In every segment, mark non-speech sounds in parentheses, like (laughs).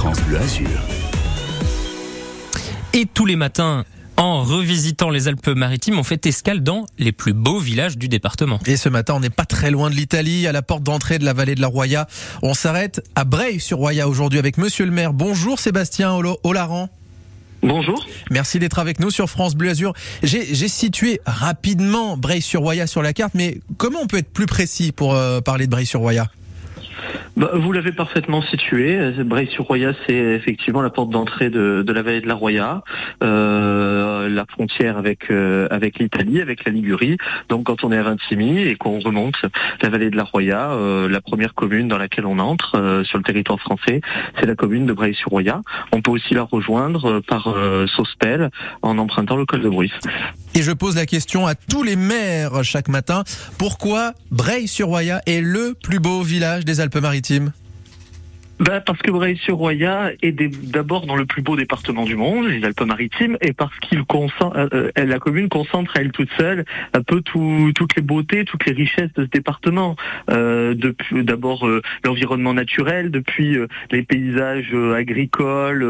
France Bleu Azur. Et tous les matins, en revisitant les Alpes-Maritimes, on fait escale dans les plus beaux villages du département. Et ce matin, on n'est pas très loin de l'Italie, à la porte d'entrée de la vallée de la Roya. On s'arrête à Breil-sur-Roya aujourd'hui avec Monsieur le maire. Bonjour Sébastien Olaran. Bonjour. Merci d'être avec nous sur France Bleu Azur. J'ai situé rapidement Breil-sur-Roya sur la carte, mais comment on peut être plus précis pour euh, parler de Breil-sur-Roya? Bah, vous l'avez parfaitement situé. Breil-sur-Roya, c'est effectivement la porte d'entrée de, la vallée de la Roya, euh, la frontière avec euh, avec l'Italie, avec la Ligurie. Donc quand on est à Vintimille et qu'on remonte la vallée de la Roya, euh, la première commune dans laquelle on entre sur le territoire français, c'est la commune de Breil-sur-Roya. On peut aussi la rejoindre par Sospel en empruntant le col de Bruce. Et je pose la question à tous les maires chaque matin. Pourquoi Breil-sur-Roya est le plus beau village des Alpes-Maritimes? Bah parce que Breil-sur-Roya est d'abord dans le plus beau département du monde, les Alpes-Maritimes, et parce qu'il euh, euh, la commune concentre à elle toute seule un peu tout, toutes les beautés, toutes les richesses de ce département. Euh, depuis d'abord euh, l'environnement naturel, depuis les paysages agricoles,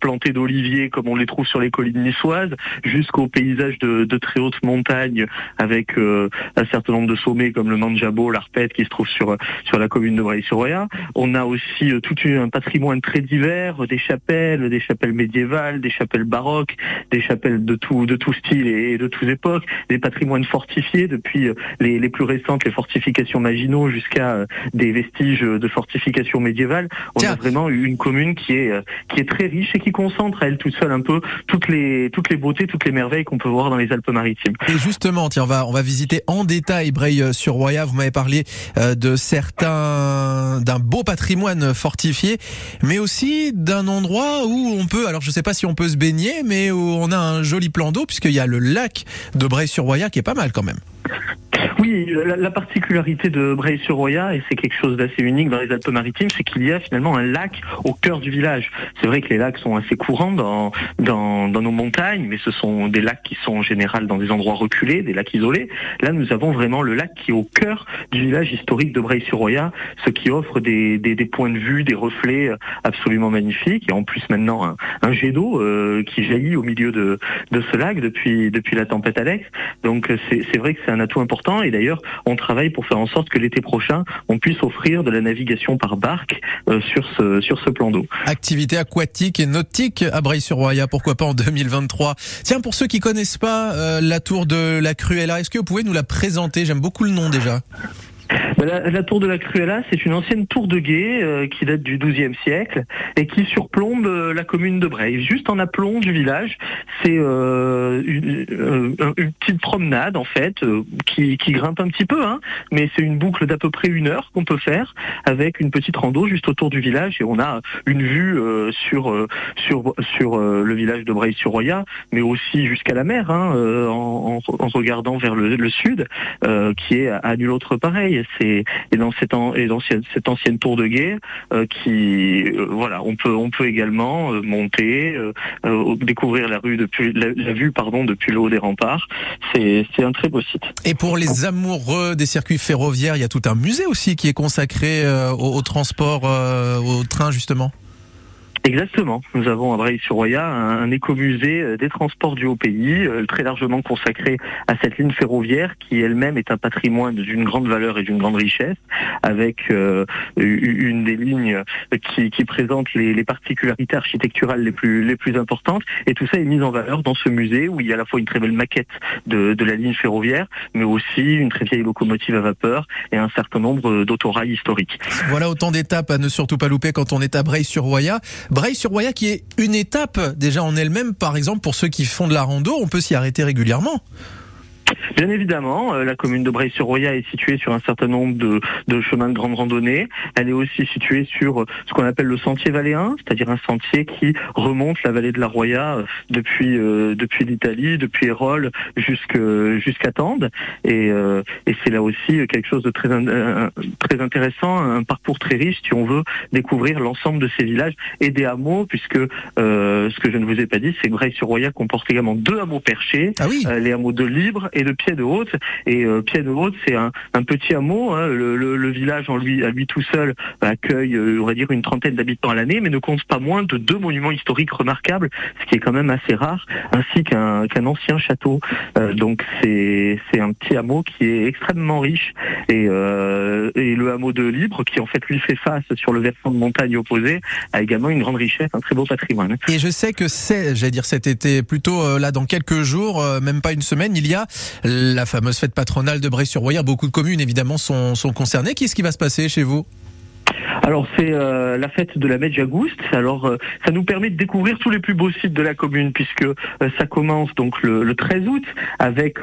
plantés d'oliviers comme on les trouve sur les collines niçoises, jusqu'aux paysages de, de, très hautes montagnes avec un certain nombre de sommets comme le Manjabo, l'Arpète qui se trouve sur sur la commune de Breil-sur-Roya. On a aussi euh, tout un patrimoine très divers, des chapelles, des chapelles médiévales, des chapelles baroques, des chapelles de tout de tout style et de toutes époques, des patrimoines fortifiés depuis euh, les, les plus récentes, les fortifications Maginot, jusqu'à euh, des vestiges de fortifications médiévales. On a vraiment une commune qui est qui est très riche et qui concentre à elle toute seule un peu toutes les toutes les beautés, toutes les merveilles qu'on peut voir dans les Alpes-Maritimes. Et justement, tiens, on va on va visiter en détail Breil-sur-Roya. Vous m'avez parlé de certains d'un beau patrimoine fortifié, mais aussi d'un endroit où on peut, alors je sais pas si on peut se baigner, mais où on a un joli plan d'eau, puisqu'il y a le lac de Breil-sur-Roya qui est pas mal quand même. Oui, la, particularité de Breil-sur-Roya, et c'est quelque chose d'assez unique dans les Alpes-Maritimes, c'est qu'il y a finalement un lac au cœur du village. C'est vrai que les lacs sont assez courants dans, dans, nos montagnes, mais ce sont des lacs qui sont en général dans des endroits reculés, des lacs isolés. Là, nous avons vraiment le lac qui est au cœur du village historique de Breil-sur-Roya, ce qui offre des, des, points de vue, des reflets absolument magnifiques, et en plus maintenant un, jet d'eau euh, qui jaillit au milieu de, de ce lac depuis, depuis la tempête Alex. Donc c'est vrai que c'est un atout important d'ailleurs, on travaille pour faire en sorte que l'été prochain, on puisse offrir de la navigation par barque euh, sur ce plan d'eau. Activité aquatique et nautique à Breil-sur-Roya, pourquoi pas en 2023. Tiens, pour ceux qui connaissent pas euh, la tour de la Cruella, est-ce que vous pouvez nous la présenter? J'aime beaucoup le nom déjà. La, tour de la Cruella, c'est une ancienne tour de guet euh, qui date du XIIe siècle et qui surplombe euh, la commune de Breil. Juste en aplomb du village, c'est euh, une, petite promenade en fait qui, grimpe un petit peu, hein, mais c'est une boucle d'à peu près une heure qu'on peut faire avec une petite rando juste autour du village et on a une vue sur sur sur le village de Breil-sur-Roya, mais aussi jusqu'à la mer hein, en, regardant vers le, sud, qui est à nul autre pareil. Et, dans cette, cette ancienne tour de guet euh, qui euh, voilà on peut on peut également euh, monter découvrir la rue depuis la, vue pardon depuis le haut des remparts. C'est un très beau site. Et pour les amoureux des circuits ferroviaires il y a tout un musée aussi qui est consacré au, transport au train justement? Exactement. Nous avons à Breil-sur-Roya un, écomusée euh, des transports du haut pays, euh, très largement consacré à cette ligne ferroviaire qui elle-même est un patrimoine d'une grande valeur et d'une grande richesse, avec euh, une des lignes qui, présente les, particularités architecturales les plus, les plus importantes. Et tout ça est mis en valeur dans ce musée où il y a à la fois une très belle maquette de, de la ligne ferroviaire, mais aussi une très vieille locomotive à vapeur et un certain nombre d'autorails historiques. Voilà autant d'étapes à ne surtout pas louper quand on est à Breil-sur-Roya. Breil-sur-Roya qui est une étape déjà en elle-même, par exemple pour ceux qui font de la rando, on peut s'y arrêter régulièrement. Bien évidemment, euh, la commune de Breil-sur-Roya est située sur un certain nombre de, de, chemins de grande randonnée. Elle est aussi située sur euh, ce qu'on appelle le sentier valéen, c'est-à-dire un sentier qui remonte la vallée de la Roya euh, depuis depuis l'Italie, depuis Hérol jusqu'à Tende. Et, et c'est là aussi quelque chose de très très intéressant, un parcours très riche si on veut découvrir l'ensemble de ces villages et des hameaux, puisque ce que je ne vous ai pas dit, c'est que Breil-sur-Roya comporte également deux hameaux perchés, ah oui. les hameaux de Libre et de Pied de Haute. Et euh, Pied de Haute, c'est un, un, petit hameau. Hein. Le, le, le, village en lui, à lui tout seul accueille, on va dire, une trentaine d'habitants à l'année, mais ne compte pas moins de deux monuments historiques remarquables, ce qui est quand même assez rare, ainsi qu'un ancien château. donc c'est un petit hameau qui est extrêmement riche et, et le hameau de Libre, qui en fait lui fait face sur le versant de montagne opposé, a également une grande richesse, un très beau patrimoine. Et je sais que c'est, j'allais dire cet été, plutôt euh, là dans quelques jours, euh, même pas une semaine, il y a la fameuse fête patronale de Bray-sur-Roya. Beaucoup de communes évidemment sont, sont concernées. Qu'est-ce qui va se passer chez vous? Alors c'est euh, la fête de la Medjagouste. Alors euh, ça nous permet de découvrir tous les plus beaux sites de la commune puisque euh, ça commence donc le, 13 août avec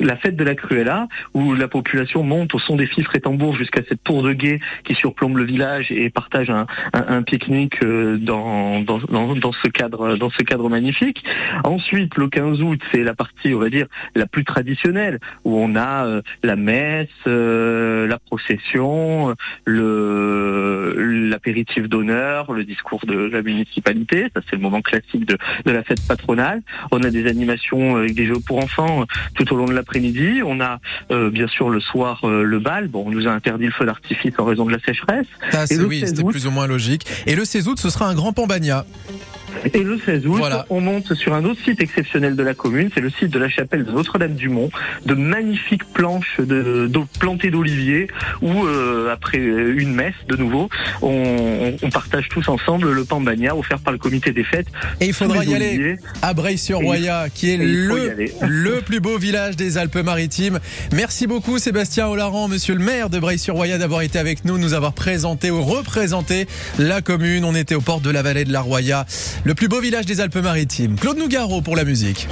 la fête de la Cruella où la population monte au son des fifres et tambours jusqu'à cette tour de guet qui surplombe le village et partage un, pique-nique dans, dans, dans, ce cadre dans ce cadre magnifique. Ensuite le 15 août c'est la partie on va dire la plus traditionnelle où on a la messe, la procession, le l'apéritif d'honneur, le discours de la municipalité, ça c'est le moment classique de, la fête patronale. On a des animations avec des jeux pour enfants euh, tout au long de l'après-midi. On a euh, bien sûr le soir euh, le bal. Bon, on nous a interdit le feu d'artifice en raison de la sécheresse. Ça, c'est oui, c'était plus ou moins logique. Et le 16 août, ce sera un grand Pambagna. Et le 16 août, on monte sur un autre site exceptionnel de la commune, c'est le site de la chapelle de Notre-Dame-du-Mont, de magnifiques planches de, plantées d'oliviers, où euh, après une messe de nouveau, on, partage tous ensemble le pambagna offert par le comité des fêtes. Et il faudra y aller à Breil-sur-Roya, qui est le, (laughs) le plus beau village des Alpes-Maritimes. Merci beaucoup Sébastien Olaran, monsieur le maire de Breil-sur-Roya, d'avoir été avec nous, nous avoir présenté ou représenté la commune. On était aux portes de la vallée de la Roya le plus beau village des Alpes-Maritimes. Claude Nougaro pour la musique.